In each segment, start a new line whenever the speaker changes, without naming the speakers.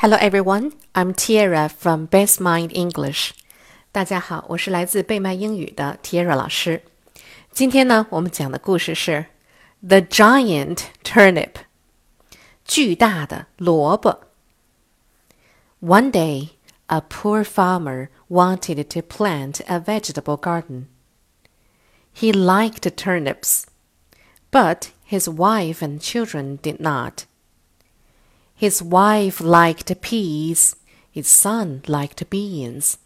Hello everyone, I'm Tiara from Best Mind English. 大家好，我是来自贝麦英语的 Tiara 老师。今天呢，我们讲的故事是 The Giant Turnip，巨大的萝卜。One day, a poor farmer wanted to plant a vegetable garden. He liked turnips, but his wife and children did not. His wife liked peas, his son liked beans,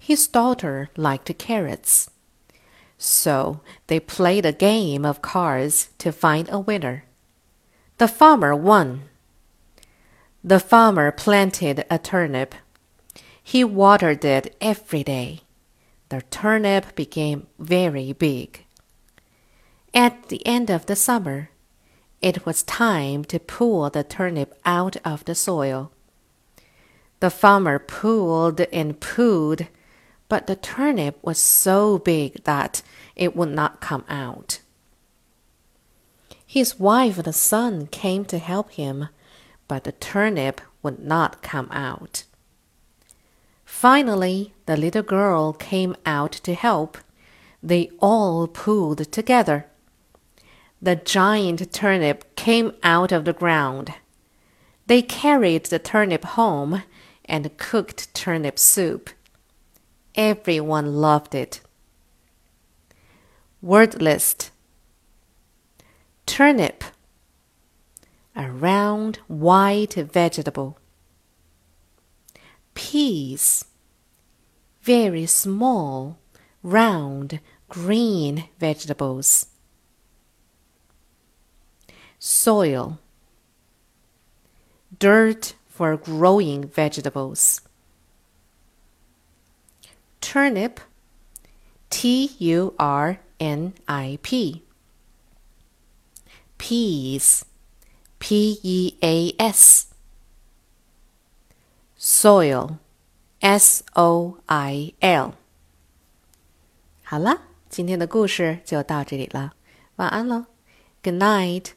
his daughter liked carrots. So they played a game of cards to find a winner. The farmer won. The farmer planted a turnip. He watered it every day. The turnip became very big. At the end of the summer, it was time to pull the turnip out of the soil. The farmer pulled and pulled, but the turnip was so big that it would not come out. His wife and son came to help him, but the turnip would not come out. Finally, the little girl came out to help. They all pulled together the giant turnip came out of the ground. They carried the turnip home and cooked turnip soup. Everyone loved it. Word list Turnip, a round white vegetable. Peas, very small, round green vegetables soil, dirt for growing vegetables. Turnip, T U R N I P. Peas, P E A S. Soil, S O I L. 好了，今天的故事就到这里了，晚安喽，Good night。